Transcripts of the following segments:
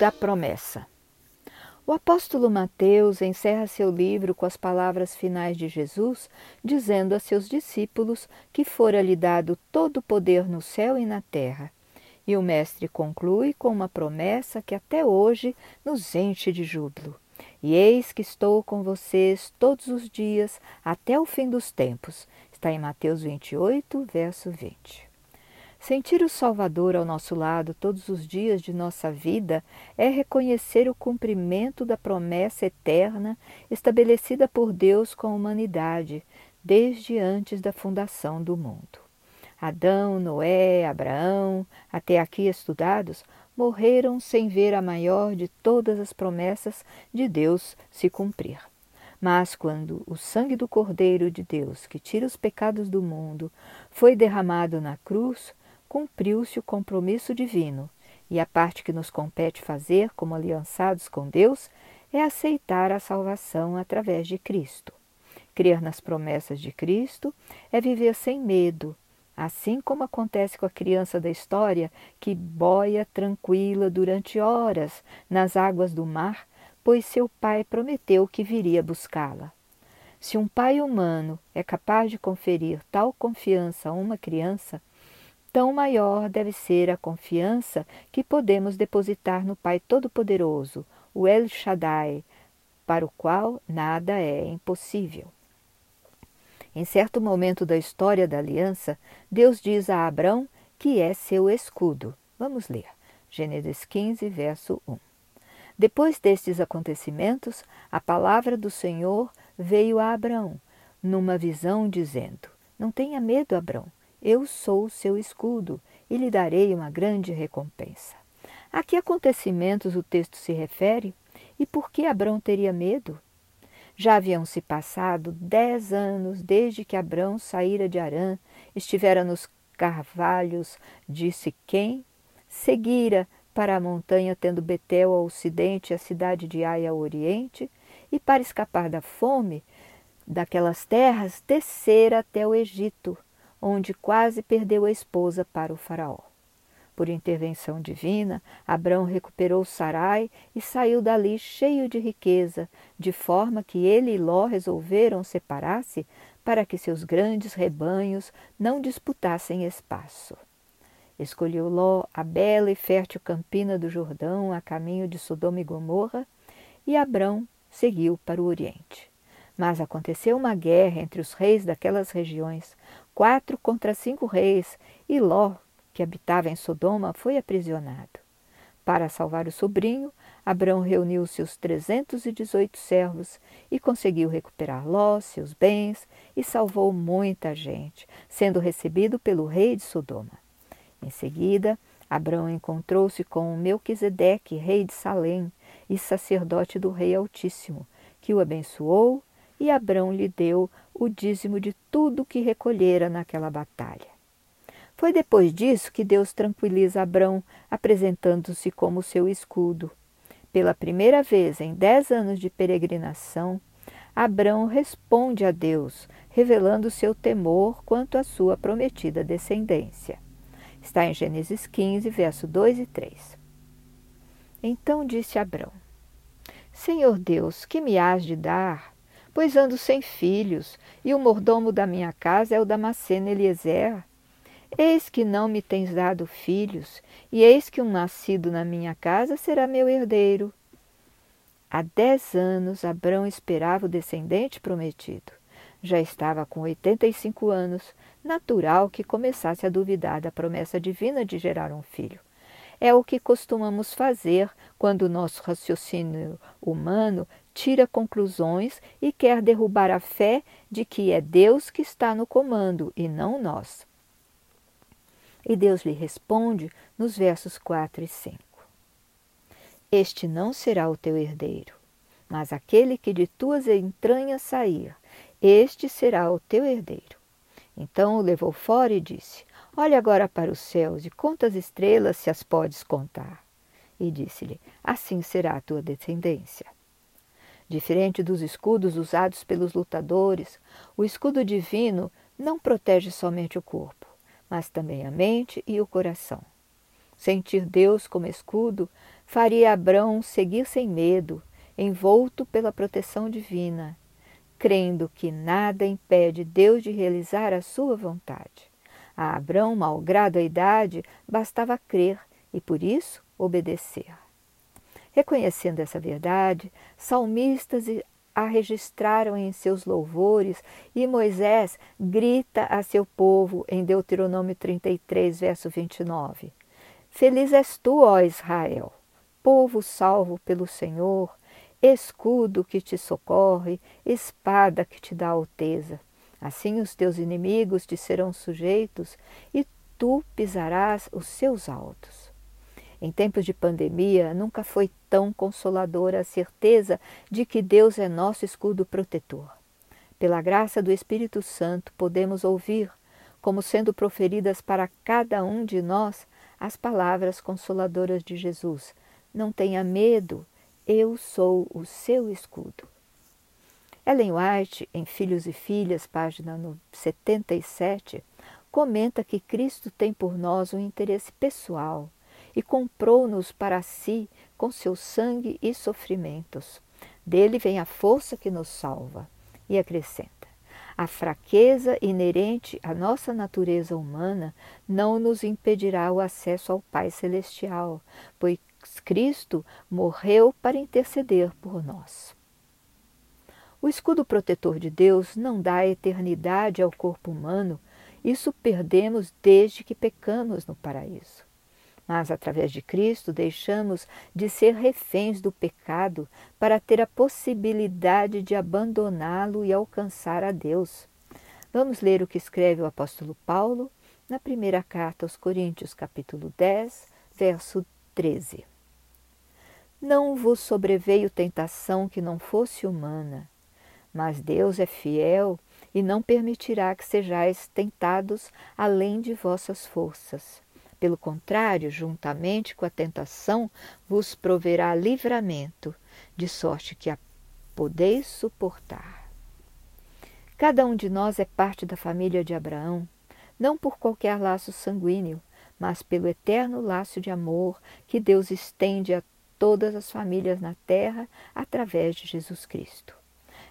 da promessa. O apóstolo Mateus encerra seu livro com as palavras finais de Jesus, dizendo a seus discípulos que fora-lhe dado todo o poder no céu e na terra. E o Mestre conclui com uma promessa que até hoje nos enche de júbilo. E eis que estou com vocês todos os dias até o fim dos tempos. Está em Mateus 28, verso 20. Sentir o Salvador ao nosso lado todos os dias de nossa vida é reconhecer o cumprimento da promessa eterna estabelecida por Deus com a humanidade desde antes da fundação do mundo. Adão, Noé, Abraão, até aqui estudados, morreram sem ver a maior de todas as promessas de Deus se cumprir. Mas quando o sangue do Cordeiro de Deus, que tira os pecados do mundo, foi derramado na cruz, cumpriu-se o compromisso divino, e a parte que nos compete fazer como aliançados com Deus é aceitar a salvação através de Cristo. Crer nas promessas de Cristo é viver sem medo, assim como acontece com a criança da história que boia tranquila durante horas nas águas do mar, pois seu pai prometeu que viria buscá-la. Se um pai humano é capaz de conferir tal confiança a uma criança, tão maior deve ser a confiança que podemos depositar no Pai Todo-Poderoso, o El Shaddai, para o qual nada é impossível. Em certo momento da história da aliança, Deus diz a Abrão que é seu escudo. Vamos ler. Gênesis 15, verso 1. Depois destes acontecimentos, a palavra do Senhor veio a Abrão, numa visão, dizendo: Não tenha medo, Abrão. Eu sou o seu escudo e lhe darei uma grande recompensa. A que acontecimentos o texto se refere e por que Abrão teria medo? Já haviam se passado dez anos desde que Abrão saíra de Arã, estivera nos carvalhos de Siquém, seguira para a montanha, tendo Betel ao ocidente e a cidade de Ai ao oriente, e para escapar da fome daquelas terras, descera até o Egito, onde quase perdeu a esposa para o Faraó. Por intervenção divina, Abrão recuperou Sarai e saiu dali cheio de riqueza, de forma que ele e Ló resolveram separar-se para que seus grandes rebanhos não disputassem espaço. Escolheu Ló a bela e fértil campina do Jordão a caminho de Sodoma e Gomorra, e Abrão seguiu para o Oriente. Mas aconteceu uma guerra entre os reis daquelas regiões, quatro contra cinco reis, e Ló, que habitava em Sodoma, foi aprisionado. Para salvar o sobrinho, Abrão reuniu seus trezentos e dezoito servos e conseguiu recuperar Ló, seus bens, e salvou muita gente, sendo recebido pelo rei de Sodoma. Em seguida, Abrão encontrou-se com Melquisedeque, rei de Salém, e sacerdote do Rei Altíssimo, que o abençoou e Abrão lhe deu o dízimo de tudo que recolhera naquela batalha. Foi depois disso que Deus tranquiliza Abrão, apresentando-se como seu escudo. Pela primeira vez em dez anos de peregrinação, Abrão responde a Deus, revelando seu temor quanto à sua prometida descendência. Está em Gênesis 15, verso 2 e 3. Então disse Abrão: Senhor Deus, que me has de dar? Pois ando sem filhos, e o mordomo da minha casa é o Damasceno Eliezer. Eis que não me tens dado filhos, e eis que um nascido na minha casa será meu herdeiro. Há dez anos Abrão esperava o descendente prometido. Já estava com oitenta e cinco anos, natural que começasse a duvidar da promessa divina de gerar um filho. É o que costumamos fazer quando o nosso raciocínio humano tira conclusões e quer derrubar a fé de que é Deus que está no comando e não nós. E Deus lhe responde nos versos 4 e 5. Este não será o teu herdeiro, mas aquele que de tuas entranhas sair, este será o teu herdeiro. Então o levou fora e disse: Olha agora para os céus e conta as estrelas se as podes contar. E disse-lhe: Assim será a tua descendência. Diferente dos escudos usados pelos lutadores, o escudo divino não protege somente o corpo, mas também a mente e o coração. Sentir Deus como escudo faria Abrão seguir sem medo, envolto pela proteção divina, crendo que nada impede Deus de realizar a sua vontade. A Abrão, malgrado a idade, bastava crer e, por isso, obedecer. Reconhecendo essa verdade, salmistas a registraram em seus louvores e Moisés grita a seu povo em Deuteronômio 33, verso 29. Feliz és tu, ó Israel, povo salvo pelo Senhor, escudo que te socorre, espada que te dá alteza. Assim os teus inimigos te serão sujeitos e tu pisarás os seus altos. Em tempos de pandemia, nunca foi tão consoladora a certeza de que Deus é nosso escudo protetor. Pela graça do Espírito Santo, podemos ouvir, como sendo proferidas para cada um de nós, as palavras consoladoras de Jesus: Não tenha medo, eu sou o seu escudo. Ellen White, em Filhos e Filhas, página 77, comenta que Cristo tem por nós um interesse pessoal e comprou-nos para si com seu sangue e sofrimentos. Dele vem a força que nos salva. E acrescenta: a fraqueza inerente à nossa natureza humana não nos impedirá o acesso ao Pai Celestial, pois Cristo morreu para interceder por nós. O escudo protetor de Deus não dá eternidade ao corpo humano, isso perdemos desde que pecamos no paraíso. Mas, através de Cristo, deixamos de ser reféns do pecado para ter a possibilidade de abandoná-lo e alcançar a Deus. Vamos ler o que escreve o apóstolo Paulo na primeira carta aos Coríntios, capítulo 10, verso 13. Não vos sobreveio tentação que não fosse humana, mas Deus é fiel e não permitirá que sejais tentados além de vossas forças. Pelo contrário, juntamente com a tentação, vos proverá livramento, de sorte que a podeis suportar. Cada um de nós é parte da família de Abraão, não por qualquer laço sanguíneo, mas pelo eterno laço de amor que Deus estende a todas as famílias na terra através de Jesus Cristo.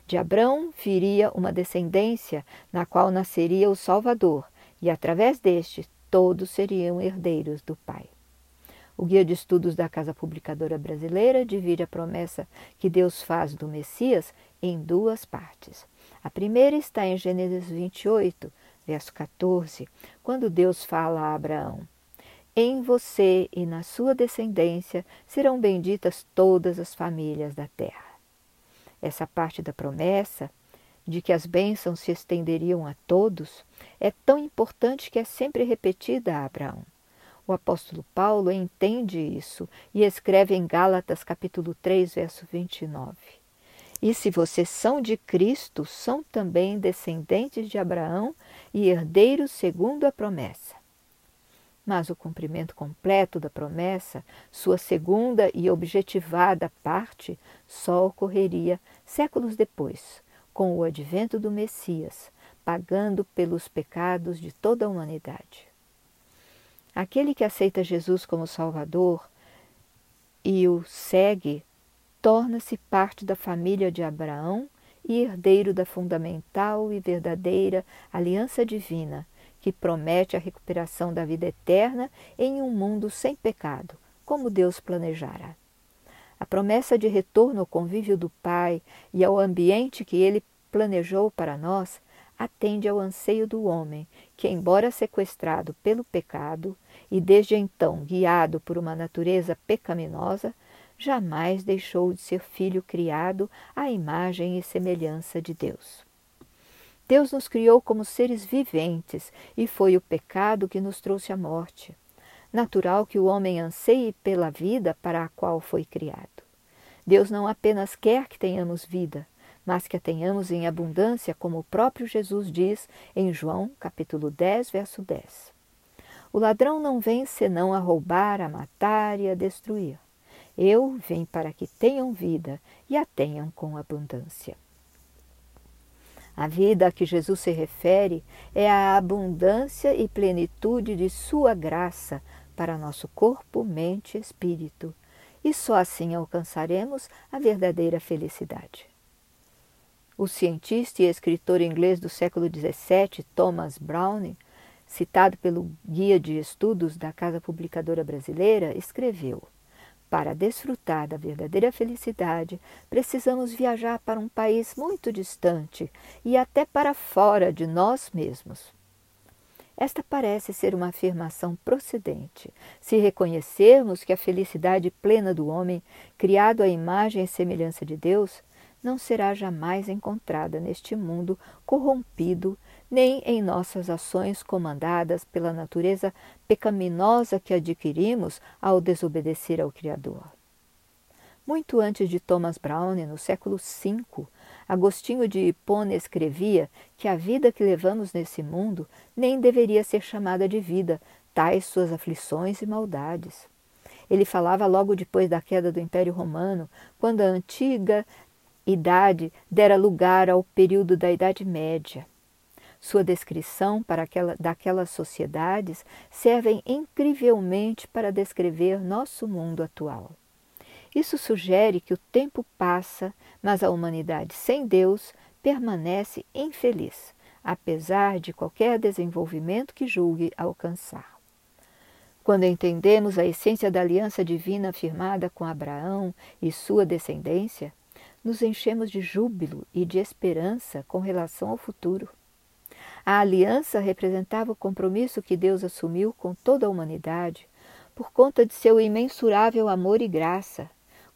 De Abraão viria uma descendência na qual nasceria o Salvador, e através deste todos seriam herdeiros do Pai. O Guia de Estudos da Casa Publicadora Brasileira divide a promessa que Deus faz do Messias em duas partes. A primeira está em Gênesis 28, verso 14, quando Deus fala a Abraão: Em você e na sua descendência serão benditas todas as famílias da terra. Essa parte da promessa de que as bênçãos se estenderiam a todos, é tão importante que é sempre repetida a Abraão. O apóstolo Paulo entende isso e escreve em Gálatas capítulo 3, verso 29. E se vocês são de Cristo, são também descendentes de Abraão e herdeiros segundo a promessa. Mas o cumprimento completo da promessa, sua segunda e objetivada parte, só ocorreria séculos depois, com o advento do Messias, pagando pelos pecados de toda a humanidade. Aquele que aceita Jesus como Salvador e o segue torna-se parte da família de Abraão e herdeiro da fundamental e verdadeira aliança divina, que promete a recuperação da vida eterna em um mundo sem pecado, como Deus planejara. A promessa de retorno ao convívio do Pai e ao ambiente que ele planejou para nós atende ao anseio do homem, que, embora sequestrado pelo pecado e desde então guiado por uma natureza pecaminosa, jamais deixou de ser filho criado à imagem e semelhança de Deus. Deus nos criou como seres viventes e foi o pecado que nos trouxe a morte. Natural que o homem anseie pela vida para a qual foi criado. Deus não apenas quer que tenhamos vida, mas que a tenhamos em abundância, como o próprio Jesus diz em João, capítulo 10, verso 10. O ladrão não vem senão a roubar, a matar e a destruir. Eu vim para que tenham vida e a tenham com abundância. A vida a que Jesus se refere é a abundância e plenitude de Sua graça para nosso corpo, mente e espírito, e só assim alcançaremos a verdadeira felicidade. O cientista e escritor inglês do século XVII, Thomas Browne, citado pelo Guia de Estudos da Casa Publicadora Brasileira, escreveu: Para desfrutar da verdadeira felicidade, precisamos viajar para um país muito distante e até para fora de nós mesmos. Esta parece ser uma afirmação procedente, se reconhecermos que a felicidade plena do homem, criado à imagem e semelhança de Deus, não será jamais encontrada neste mundo corrompido, nem em nossas ações comandadas pela natureza pecaminosa que adquirimos ao desobedecer ao Criador. Muito antes de Thomas Browne, no século V, Agostinho de Hipona escrevia que a vida que levamos nesse mundo nem deveria ser chamada de vida, tais suas aflições e maldades. Ele falava logo depois da queda do Império Romano, quando a antiga idade dera lugar ao período da Idade Média. Sua descrição para aquela, daquelas sociedades servem incrivelmente para descrever nosso mundo atual. Isso sugere que o tempo passa, mas a humanidade sem Deus permanece infeliz, apesar de qualquer desenvolvimento que julgue alcançar. Quando entendemos a essência da aliança divina firmada com Abraão e sua descendência, nos enchemos de júbilo e de esperança com relação ao futuro. A aliança representava o compromisso que Deus assumiu com toda a humanidade por conta de seu imensurável amor e graça,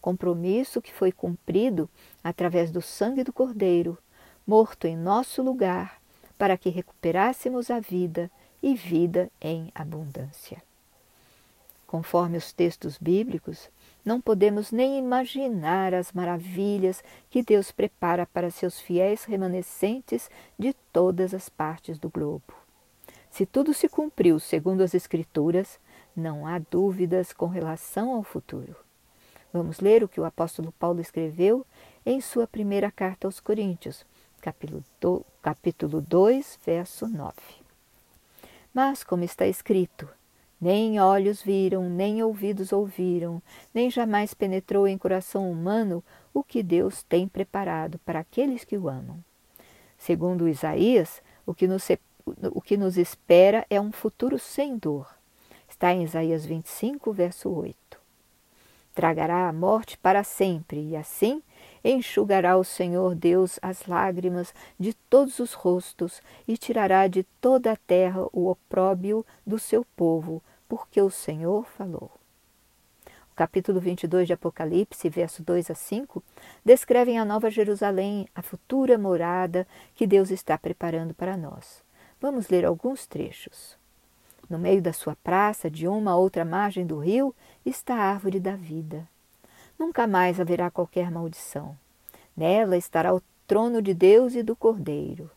compromisso que foi cumprido através do sangue do Cordeiro, morto em nosso lugar, para que recuperássemos a vida e vida em abundância. Conforme os textos bíblicos, não podemos nem imaginar as maravilhas que Deus prepara para seus fiéis remanescentes de todas as partes do globo. Se tudo se cumpriu segundo as Escrituras, não há dúvidas com relação ao futuro. Vamos ler o que o apóstolo Paulo escreveu em sua primeira carta aos Coríntios, capítulo 2, verso 9. Mas, como está escrito, nem olhos viram, nem ouvidos ouviram, nem jamais penetrou em coração humano o que Deus tem preparado para aqueles que o amam. Segundo Isaías, o que nos, o que nos espera é um futuro sem dor. Está em Isaías 25, verso 8 tragará a morte para sempre, e assim enxugará o Senhor Deus as lágrimas de todos os rostos e tirará de toda a terra o opróbio do seu povo, porque o Senhor falou. O capítulo 22 de Apocalipse, verso 2 a 5, descrevem a Nova Jerusalém, a futura morada que Deus está preparando para nós. Vamos ler alguns trechos. No meio da sua praça, de uma a outra margem do rio, está a árvore da vida. Nunca mais haverá qualquer maldição. Nela estará o trono de Deus e do Cordeiro.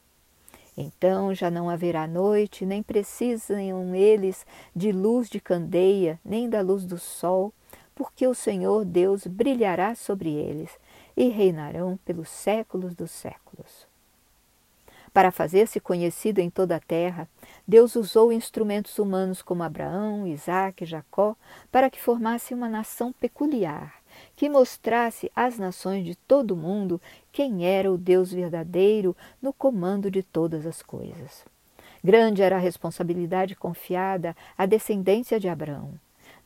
Então já não haverá noite, nem precisam eles de luz de candeia, nem da luz do sol, porque o Senhor Deus brilhará sobre eles e reinarão pelos séculos dos séculos. Para fazer-se conhecido em toda a terra, Deus usou instrumentos humanos como Abraão, Isaac e Jacó para que formasse uma nação peculiar, que mostrasse às nações de todo o mundo quem era o Deus verdadeiro no comando de todas as coisas. Grande era a responsabilidade confiada à descendência de Abraão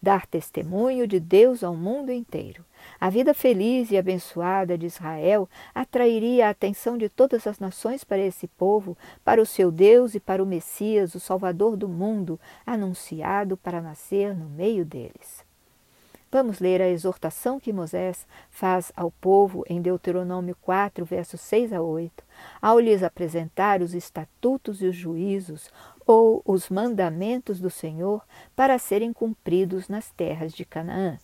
dar testemunho de Deus ao mundo inteiro. A vida feliz e abençoada de Israel atrairia a atenção de todas as nações para esse povo, para o seu Deus e para o Messias, o Salvador do mundo, anunciado para nascer no meio deles. Vamos ler a exortação que Moisés faz ao povo em Deuteronômio 4, versos 6 a 8, ao lhes apresentar os estatutos e os juízos, ou os mandamentos do Senhor para serem cumpridos nas terras de Canaã.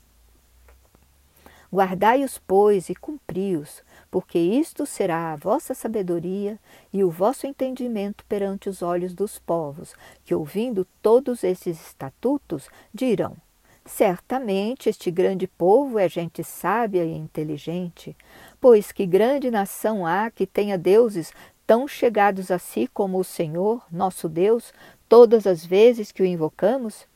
Guardai-os, pois, e cumpri-os, porque isto será a vossa sabedoria e o vosso entendimento perante os olhos dos povos, que, ouvindo todos esses estatutos, dirão: Certamente este grande povo é gente sábia e inteligente, pois que grande nação há que tenha deuses tão chegados a si como o Senhor, nosso Deus, todas as vezes que o invocamos?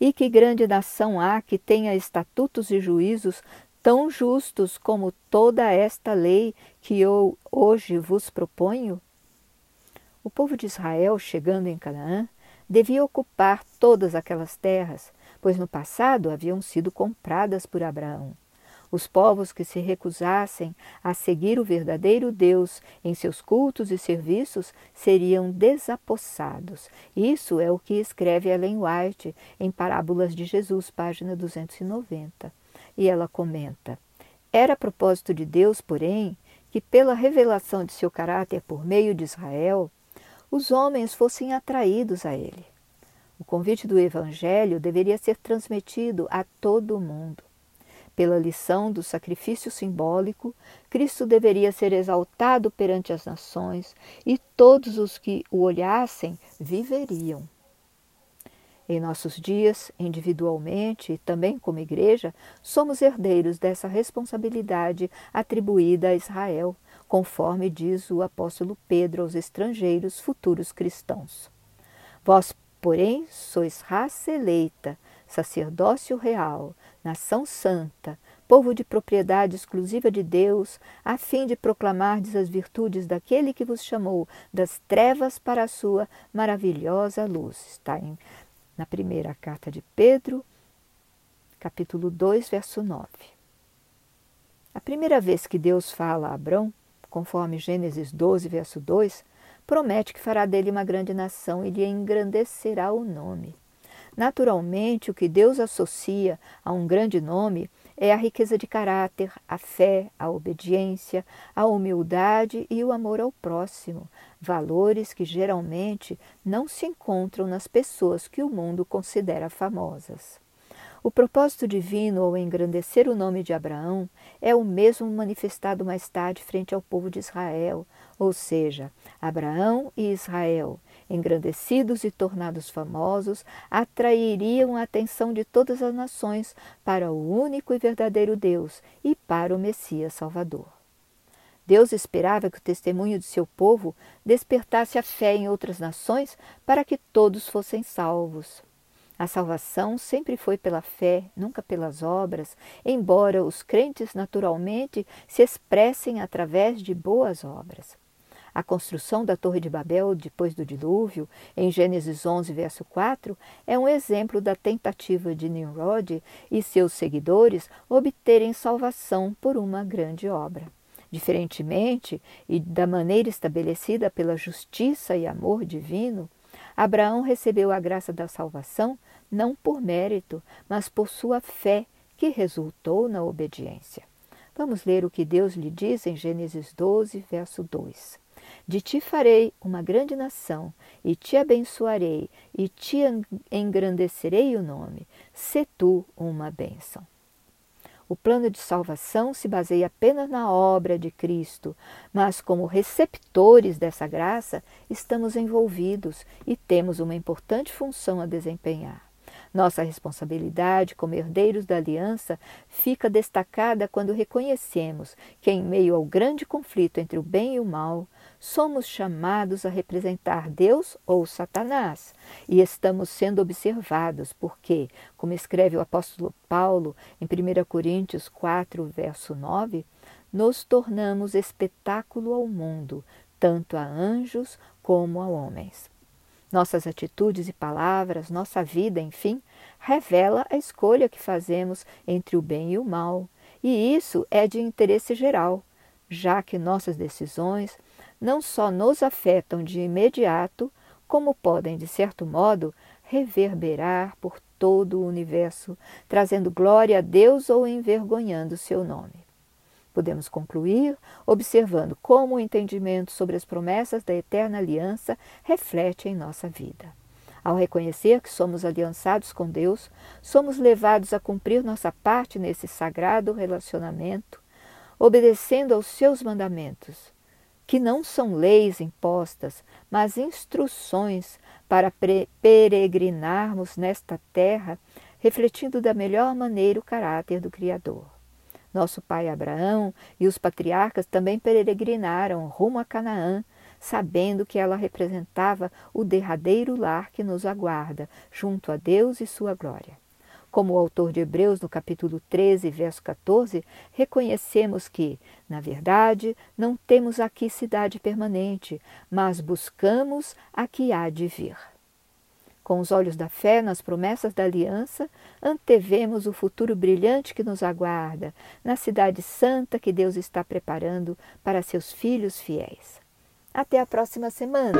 E que grande nação há que tenha estatutos e juízos tão justos como toda esta lei que eu hoje vos proponho? O povo de Israel, chegando em Canaã, devia ocupar todas aquelas terras, pois no passado haviam sido compradas por Abraão. Os povos que se recusassem a seguir o verdadeiro Deus em seus cultos e serviços seriam desapossados. Isso é o que escreve Ellen White em Parábolas de Jesus, página 290. E ela comenta: Era propósito de Deus, porém, que pela revelação de seu caráter por meio de Israel, os homens fossem atraídos a ele. O convite do Evangelho deveria ser transmitido a todo o mundo. Pela lição do sacrifício simbólico, Cristo deveria ser exaltado perante as nações e todos os que o olhassem viveriam. Em nossos dias, individualmente e também como igreja, somos herdeiros dessa responsabilidade atribuída a Israel, conforme diz o apóstolo Pedro aos estrangeiros futuros cristãos. Vós, porém, sois raça eleita, sacerdócio real, nação santa, povo de propriedade exclusiva de Deus, a fim de proclamardes as virtudes daquele que vos chamou das trevas para a sua maravilhosa luz. Está em, na primeira carta de Pedro, capítulo 2, verso 9. A primeira vez que Deus fala a Abrão, conforme Gênesis 12, verso 2, promete que fará dele uma grande nação e lhe engrandecerá o nome. Naturalmente, o que Deus associa a um grande nome é a riqueza de caráter, a fé, a obediência, a humildade e o amor ao próximo, valores que geralmente não se encontram nas pessoas que o mundo considera famosas. O propósito divino ao engrandecer o nome de Abraão é o mesmo manifestado mais tarde frente ao povo de Israel, ou seja, Abraão e Israel, engrandecidos e tornados famosos, atrairiam a atenção de todas as nações para o único e verdadeiro Deus e para o Messias Salvador. Deus esperava que o testemunho de seu povo despertasse a fé em outras nações para que todos fossem salvos. A salvação sempre foi pela fé, nunca pelas obras, embora os crentes naturalmente se expressem através de boas obras. A construção da Torre de Babel depois do dilúvio, em Gênesis 11, verso 4, é um exemplo da tentativa de Nimrod e seus seguidores obterem salvação por uma grande obra. Diferentemente e da maneira estabelecida pela justiça e amor divino, Abraão recebeu a graça da salvação não por mérito, mas por sua fé, que resultou na obediência. Vamos ler o que Deus lhe diz em Gênesis 12, verso 2. De ti farei uma grande nação, e te abençoarei, e te engrandecerei o nome. Se tu uma bênção. O plano de salvação se baseia apenas na obra de Cristo, mas como receptores dessa graça, estamos envolvidos e temos uma importante função a desempenhar. Nossa responsabilidade como herdeiros da aliança fica destacada quando reconhecemos que, em meio ao grande conflito entre o bem e o mal, somos chamados a representar Deus ou Satanás e estamos sendo observados porque, como escreve o apóstolo Paulo em 1 Coríntios 4, verso 9, nos tornamos espetáculo ao mundo, tanto a anjos como a homens. Nossas atitudes e palavras, nossa vida, enfim, revela a escolha que fazemos entre o bem e o mal, e isso é de interesse geral, já que nossas decisões não só nos afetam de imediato, como podem, de certo modo, reverberar por todo o universo, trazendo glória a Deus ou envergonhando seu nome. Podemos concluir observando como o entendimento sobre as promessas da eterna aliança reflete em nossa vida. Ao reconhecer que somos aliançados com Deus, somos levados a cumprir nossa parte nesse sagrado relacionamento, obedecendo aos seus mandamentos, que não são leis impostas, mas instruções para peregrinarmos nesta terra, refletindo da melhor maneira o caráter do Criador. Nosso pai Abraão e os patriarcas também peregrinaram rumo a Canaã, sabendo que ela representava o derradeiro lar que nos aguarda, junto a Deus e sua glória. Como o autor de Hebreus, no capítulo 13, verso 14, reconhecemos que, na verdade, não temos aqui cidade permanente, mas buscamos a que há de vir. Com os olhos da fé nas promessas da aliança, antevemos o futuro brilhante que nos aguarda, na cidade santa que Deus está preparando para seus filhos fiéis. Até a próxima semana!